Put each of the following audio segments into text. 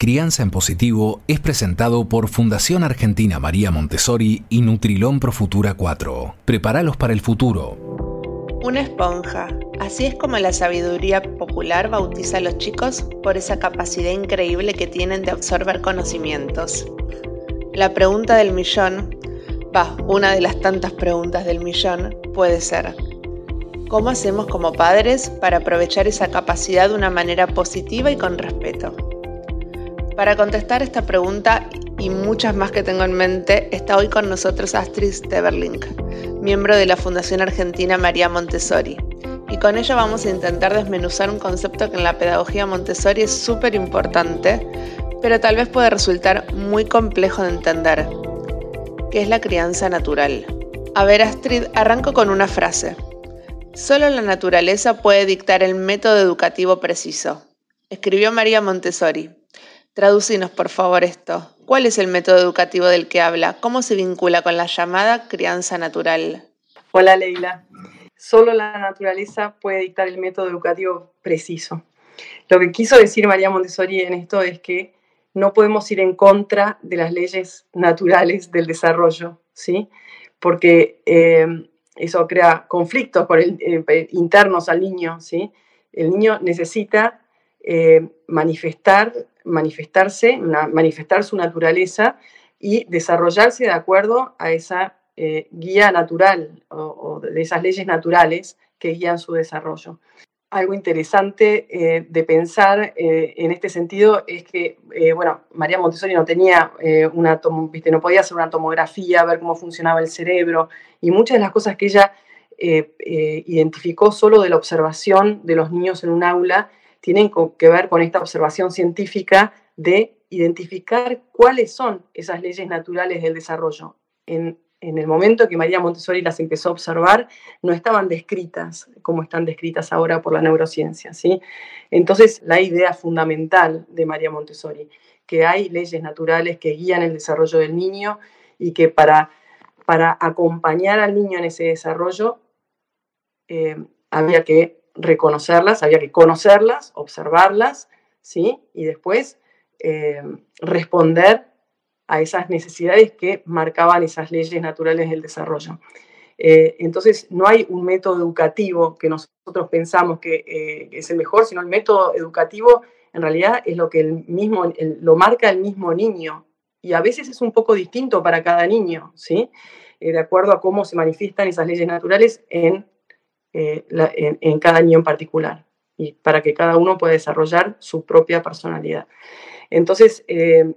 Crianza en Positivo es presentado por Fundación Argentina María Montessori y Nutrilón Pro Futura 4. Prepáralos para el futuro. Una esponja. Así es como la sabiduría popular bautiza a los chicos por esa capacidad increíble que tienen de absorber conocimientos. La pregunta del millón, va, una de las tantas preguntas del millón, puede ser, ¿cómo hacemos como padres para aprovechar esa capacidad de una manera positiva y con respeto? Para contestar esta pregunta y muchas más que tengo en mente, está hoy con nosotros Astrid Steverling, miembro de la Fundación Argentina María Montessori. Y con ella vamos a intentar desmenuzar un concepto que en la pedagogía Montessori es súper importante, pero tal vez puede resultar muy complejo de entender, que es la crianza natural. A ver, Astrid, arranco con una frase. Solo la naturaleza puede dictar el método educativo preciso. Escribió María Montessori. Traducinos, por favor, esto. ¿Cuál es el método educativo del que habla? ¿Cómo se vincula con la llamada crianza natural? Hola, Leila. Solo la naturaleza puede dictar el método educativo preciso. Lo que quiso decir María Montessori en esto es que no podemos ir en contra de las leyes naturales del desarrollo, ¿sí? Porque eh, eso crea conflictos eh, internos al niño, ¿sí? El niño necesita eh, manifestar manifestarse, manifestar su naturaleza y desarrollarse de acuerdo a esa eh, guía natural o, de esas leyes naturales que guían su desarrollo. Algo interesante eh, de pensar en este sentido es que, bueno, María Montessori no tenía una, ¿viste? no podía hacer una tomografía, ver cómo funcionaba el cerebro y muchas de las cosas que ella identificó solo de la observación de los niños en un aula tienen que ver con esta observación científica de identificar cuáles son esas leyes naturales del desarrollo. En, el momento que María Montessori las empezó a observar, no estaban descritas como están descritas ahora por la neurociencia. ¿sí? Entonces, la idea fundamental de María Montessori, que hay leyes naturales que guían el desarrollo del niño y que para, para acompañar al niño en ese desarrollo eh, había que reconocerlas, había que conocerlas, observarlas, ¿sí? Y después eh, responder a esas necesidades que marcaban esas leyes naturales del desarrollo. Eh, entonces, no hay un método educativo que nosotros pensamos que eh, es el mejor, sino el método educativo en realidad es lo que el mismo, lo marca el mismo niño. Y a veces es un poco distinto para cada niño, ¿sí? de acuerdo a cómo se manifiestan esas leyes naturales en eh, en, cada niño en particular y para que cada uno pueda desarrollar su propia personalidad. Entonces, eh,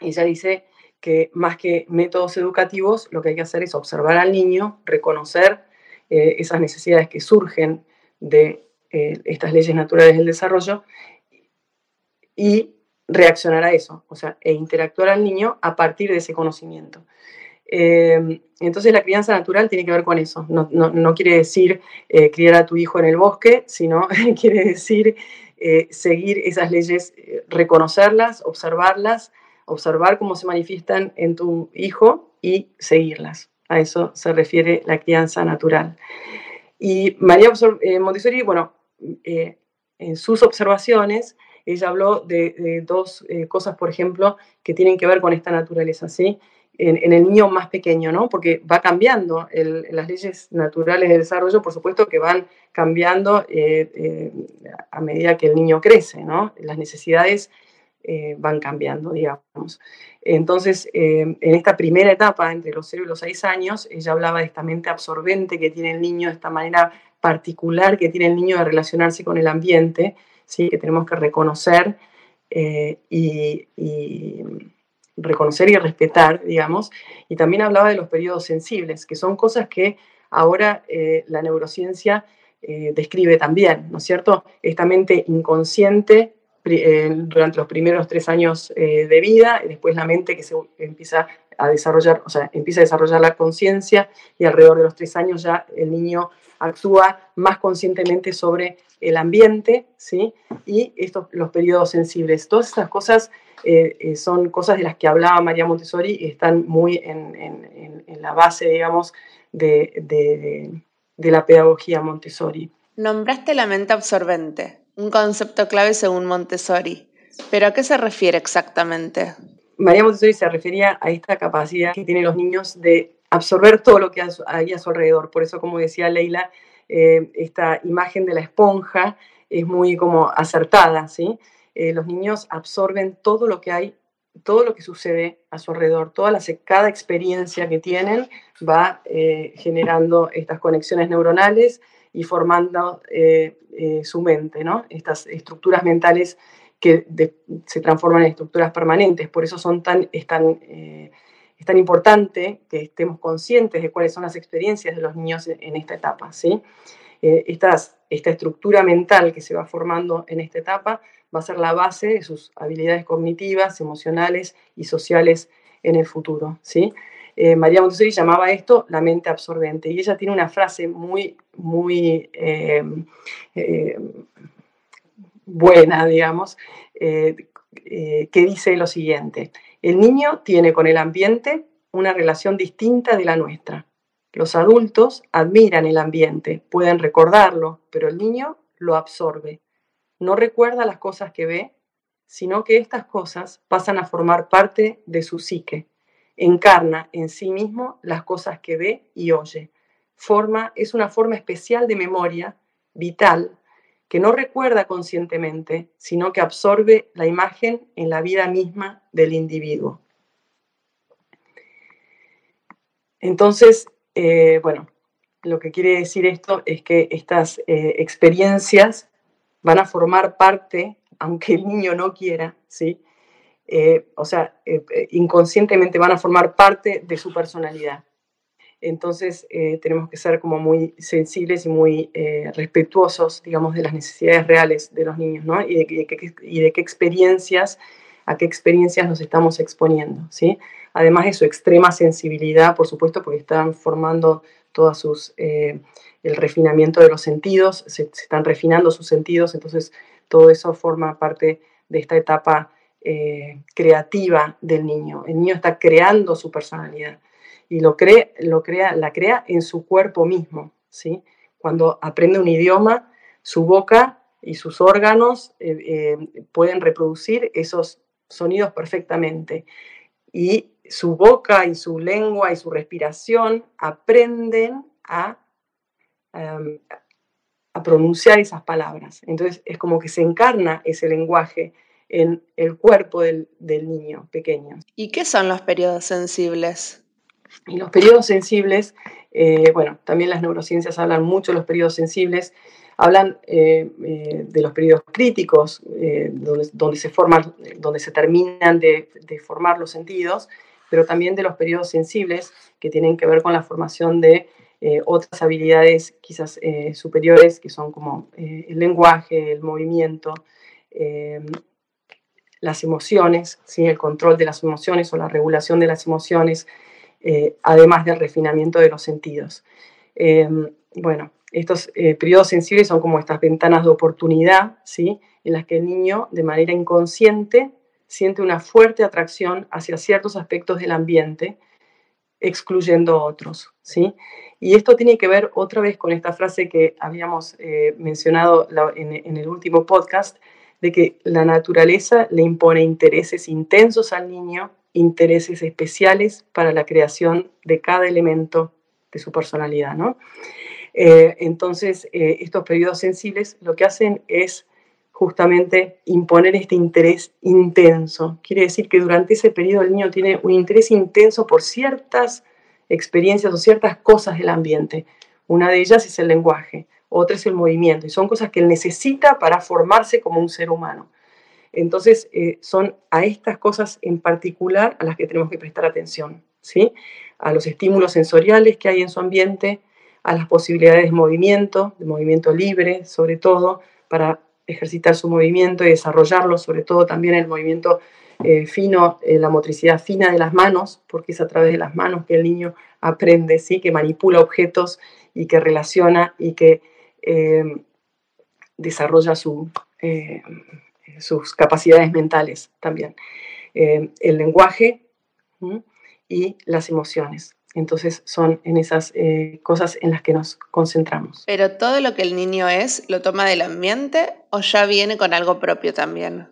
ella dice que más que métodos educativos, lo que hay que hacer es observar al niño, reconocer eh, esas necesidades que surgen de estas leyes naturales del desarrollo y reaccionar a eso, o sea, e interactuar al niño a partir de ese conocimiento. Eh, entonces la crianza natural tiene que ver con eso. No, quiere decir eh, criar a tu hijo en el bosque, sino quiere decir eh, seguir esas leyes, reconocerlas, observarlas, observar cómo se manifiestan en tu hijo y seguirlas. A eso se refiere la crianza natural. Y María Montessori, bueno, en sus observaciones, ella habló de, de dos cosas, por ejemplo, que tienen que ver con esta naturaleza, ¿sí? En, el niño más pequeño, ¿no? Porque va cambiando, las leyes naturales del desarrollo, por supuesto que van cambiando eh, eh, a medida que el niño crece, ¿no? Las necesidades eh, van cambiando, digamos. Entonces, en esta primera etapa, entre los 0 y los 6 años, ella hablaba de esta mente absorbente que tiene el niño, de esta manera particular que tiene el niño de relacionarse con el ambiente, ¿sí? que tenemos que reconocer y reconocer y respetar, digamos, y también hablaba de los periodos sensibles, que son cosas que ahora eh, la neurociencia eh, describe también, ¿no es cierto? Esta mente inconsciente eh, durante los primeros tres años de vida, y después la mente que se empieza a desarrollar, o sea, empieza a desarrollar la conciencia y alrededor de los tres años ya el niño actúa más conscientemente sobre el ambiente, ¿sí? Y estos, los periodos sensibles. Todas estas cosas eh, eh, son cosas de las que hablaba María Montessori y están muy en, la base, digamos, de, la pedagogía Montessori. Nombraste la mente absorbente, un concepto clave según Montessori. ¿Pero a qué se refiere exactamente? María Montessori se refería a esta capacidad que tienen los niños de absorber todo lo que hay a su alrededor. Por eso, como decía Leila, eh, esta imagen de la esponja es muy como acertada, ¿sí? Eh, los niños absorben todo lo que hay, todo lo que sucede a su alrededor, toda la, cada experiencia que tienen va eh, generando estas conexiones neuronales y formando su mente, ¿no? Estas estructuras mentales que se transforman en estructuras permanentes. Por eso son tan, es, tan, eh, es tan importante que estemos conscientes de cuáles son las experiencias de los niños en, esta etapa. ¿sí? Eh, esta estructura mental que se va formando en esta etapa va a ser la base de sus habilidades cognitivas, emocionales y sociales en el futuro. ¿sí? Eh, María Montessori llamaba esto la mente absorbente y ella tiene una frase muy, muy buena, digamos, eh, eh, que dice lo siguiente, el niño tiene con el ambiente una relación distinta de la nuestra. Los adultos admiran el ambiente, pueden recordarlo, pero el niño lo absorbe. No recuerda las cosas que ve, sino que estas cosas pasan a formar parte de su psique. Encarna en sí mismo las cosas que ve y oye. Forma es una forma especial de memoria vital que no recuerda conscientemente, sino que absorbe la imagen en la vida misma del individuo. Entonces, eh, bueno, lo que quiere decir esto es que estas eh, experiencias van a formar parte, aunque el niño no quiera, ¿sí? Eh, o sea, inconscientemente van a formar parte de su personalidad. Entonces eh, tenemos que ser como muy sensibles y muy eh, respetuosos, digamos, de las necesidades reales de los niños, ¿no? Y de, qué experiencias, a qué experiencias nos estamos exponiendo, ¿sí? Además de su extrema sensibilidad, por supuesto, porque están formando todos sus, eh, el refinamiento de los sentidos, se, están refinando sus sentidos, entonces todo eso forma parte de esta etapa creativa del niño. El niño está creando su personalidad y lo, lo crea, la crea en su cuerpo mismo. ¿sí? Cuando aprende un idioma, su boca y sus órganos eh, eh, pueden reproducir esos sonidos perfectamente. Y su boca y su lengua y su respiración aprenden a, em, a pronunciar esas palabras. Entonces es como que se encarna ese lenguaje en el cuerpo del, del niño pequeño. ¿Y qué son los periodos sensibles? Y los periodos sensibles, eh, bueno, también las neurociencias hablan mucho de los periodos sensibles, hablan eh, eh, de los periodos críticos, donde, donde, se forman, donde se terminan de, formar los sentidos, pero también de los periodos sensibles que tienen que ver con la formación de otras habilidades quizás superiores, que son como el lenguaje, el movimiento, las emociones, ¿sí? el control de las emociones o la regulación de las emociones, eh, además del refinamiento de los sentidos. Em, bueno, estos eh, periodos sensibles son como estas ventanas de oportunidad, ¿sí? en las que el niño, de manera inconsciente, siente una fuerte atracción hacia ciertos aspectos del ambiente, excluyendo otros. ¿sí? Y esto tiene que ver otra vez con esta frase que habíamos eh, mencionado en, el último podcast, de que la naturaleza le impone intereses intensos al niño intereses especiales para la creación de cada elemento de su personalidad. ¿no? Eh, entonces, eh, estos periodos sensibles lo que hacen es justamente imponer este interés intenso. Quiere decir que durante ese periodo el niño tiene un interés intenso por ciertas experiencias o ciertas cosas del ambiente. Una de ellas es el lenguaje, otra es el movimiento, y son cosas que él necesita para formarse como un ser humano. Entonces, eh, son a estas cosas en particular a las que tenemos que prestar atención, ¿sí? A los estímulos sensoriales que hay en su ambiente, a las posibilidades de movimiento, de movimiento libre, sobre todo, para ejercitar su movimiento y desarrollarlo, sobre todo también el movimiento eh, fino, eh, la motricidad fina de las manos, porque es a través de las manos que el niño aprende, ¿sí? que manipula objetos y que relaciona y que desarrolla su, sus capacidades mentales también. Eh, el lenguaje y las emociones. Entonces son en esas eh, cosas en las que nos concentramos. Pero todo lo que el niño es, ¿lo toma del ambiente o ya viene con algo propio también?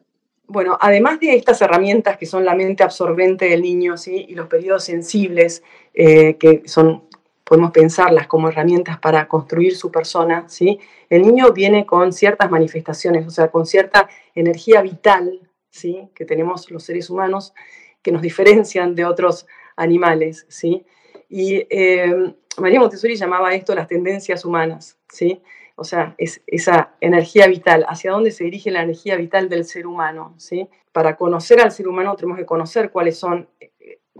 bueno, además de estas herramientas que son la mente absorbente del niño ¿sí? y los periodos sensibles, eh, que son, podemos pensarlas como herramientas para construir su persona, ¿sí? el niño viene con ciertas manifestaciones, o sea, con cierta energía vital ¿sí? que tenemos los seres humanos que nos diferencian de otros animales. ¿sí? Y eh, María Montessori llamaba esto las tendencias humanas. ¿sí? o sea, es esa energía vital, hacia dónde se dirige la energía vital del ser humano, ¿sí? Para conocer al ser humano tenemos que conocer cuáles son,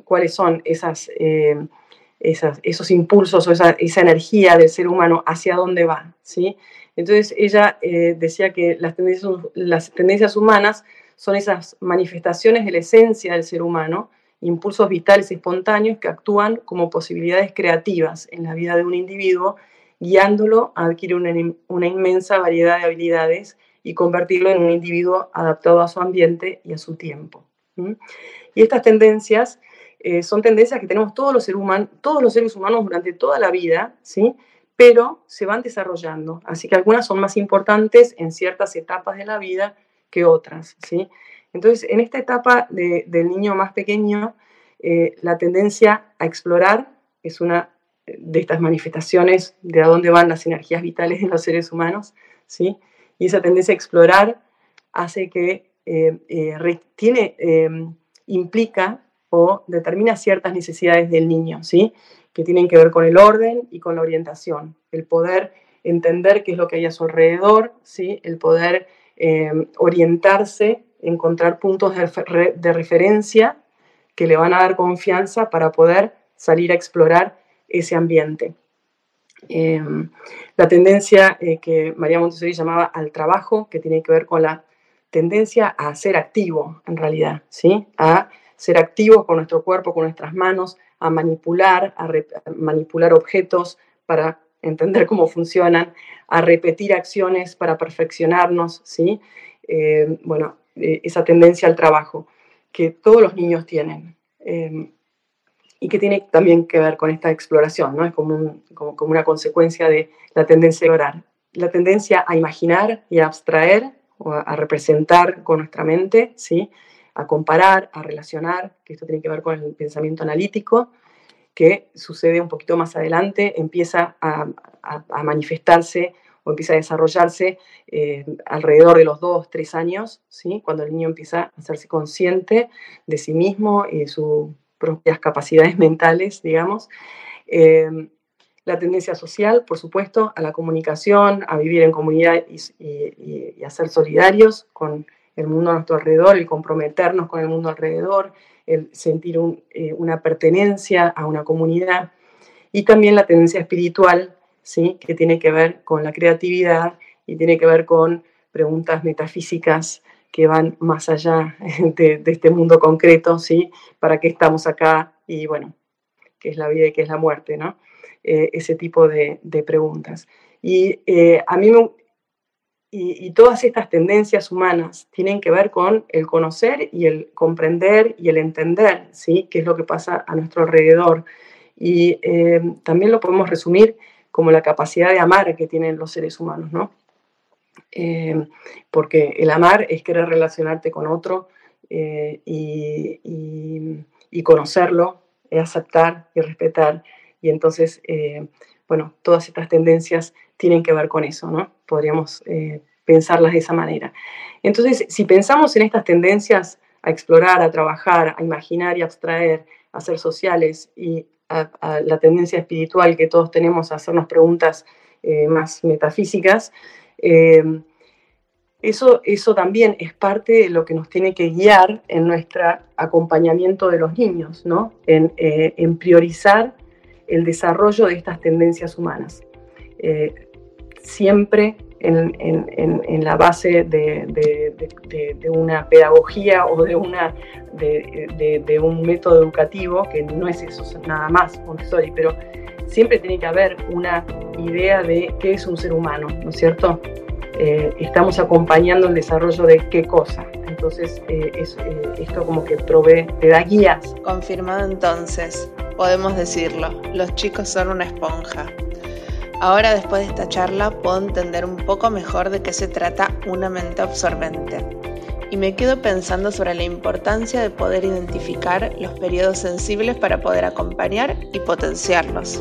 cuáles son esas, eh, esos impulsos o esa, energía del ser humano, hacia dónde va, ¿sí? Entonces ella eh, decía que las tendencias, humanas son esas manifestaciones de la esencia del ser humano, impulsos vitales espontáneos que actúan como posibilidades creativas en la vida de un individuo guiándolo a adquirir una, inmensa variedad de habilidades y convertirlo en un individuo adaptado a su ambiente y a su tiempo. Y estas tendencias eh, son tendencias que tenemos todos los, seres humanos, todos los seres humanos durante toda la vida, ¿sí? pero se van desarrollando. Así que algunas son más importantes en ciertas etapas de la vida que otras. ¿sí? Entonces, en esta etapa del niño más pequeño, eh, la tendencia a explorar es una de estas manifestaciones de a dónde van las energías vitales de los seres humanos, ¿sí? Y esa tendencia a explorar hace que eh, tiene, implica determina ciertas necesidades del niño, ¿sí? Que tienen que ver con el orden y con la orientación, el poder entender qué es lo que hay a su alrededor, ¿sí? El poder orientarse, encontrar puntos de, de referencia que le van a dar confianza para poder salir a explorar ese ambiente. Em, la tendencia eh, que María Montessori llamaba al trabajo, que tiene que ver con la tendencia a ser activo, en realidad, ¿sí? A ser activos con nuestro cuerpo, con nuestras manos, a manipular, a, manipular objetos para entender cómo funcionan, a repetir acciones para perfeccionarnos, ¿sí? Em, bueno, eh, esa tendencia al trabajo que todos los niños tienen. Em, y que tiene también que ver con esta exploración, ¿no? Es como, como, una consecuencia de la tendencia a orar. La tendencia a imaginar y a abstraer o a, representar con nuestra mente, ¿sí? A comparar, a relacionar, que esto tiene que ver con el pensamiento analítico, que sucede un poquito más adelante, empieza a, manifestarse o empieza a desarrollarse eh, alrededor de los dos, tres años, ¿sí? cuando el niño empieza a hacerse consciente de sí mismo y de su propias capacidades mentales, digamos. Eh, la tendencia social, por supuesto, a la comunicación, a vivir en comunidad y, a ser solidarios con el mundo a nuestro alrededor, el comprometernos con el mundo alrededor, el sentir eh, una pertenencia a una comunidad. Y también la tendencia espiritual, ¿sí? que tiene que ver con la creatividad y tiene que ver con preguntas metafísicas que van más allá de, este mundo concreto, ¿sí? ¿Para qué estamos acá? Y bueno, ¿qué es la vida y qué es la muerte? ¿no? Eh, ese tipo de, preguntas. Y eh, a mí y, todas estas tendencias humanas tienen que ver con el conocer y el comprender y el entender, ¿sí? ¿Qué es lo que pasa a nuestro alrededor? Y eh, también lo podemos resumir como la capacidad de amar que tienen los seres humanos, ¿no? Em, porque el amar es querer relacionarte con otro eh, y, conocerlo, es aceptar y respetar. Y entonces, eh, bueno, todas estas tendencias tienen que ver con eso, ¿no? Podríamos eh, pensarlas de esa manera. Entonces, si pensamos en estas tendencias a explorar, a trabajar, a imaginar y abstraer, a ser sociales y a, la tendencia espiritual que todos tenemos a hacernos preguntas más metafísicas, Em, eso, eso también es parte de lo que nos tiene que guiar en nuestro acompañamiento de los niños, ¿no? en, eh, priorizar el desarrollo de estas tendencias humanas. Eh, siempre en, la base de, una pedagogía o de, una, de, un método educativo, que no es eso nada más Montessori, pero siempre tiene que haber una idea de qué es un ser humano, ¿no es cierto? Eh, estamos acompañando el desarrollo de qué cosa. Entonces, eh, eh, esto como que provee, te da guías. Confirmado entonces, podemos decirlo, los chicos son una esponja. Ahora, después de esta charla, puedo entender un poco mejor de qué se trata una mente absorbente y me quedo pensando sobre la importancia de poder identificar los periodos sensibles para poder acompañar y potenciarlos.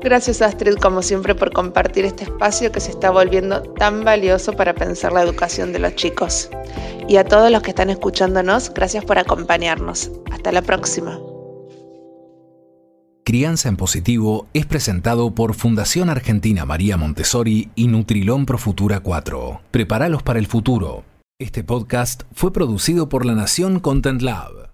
Gracias Astrid como siempre por compartir este espacio que se está volviendo tan valioso para pensar la educación de los chicos. Y a todos los que están escuchándonos, gracias por acompañarnos. Hasta la próxima. Crianza en Positivo es presentado por Fundación Argentina María Montessori y Nutrilón Pro Futura 4. Prepáralos para el futuro. Este podcast fue producido por La Nación Content Lab.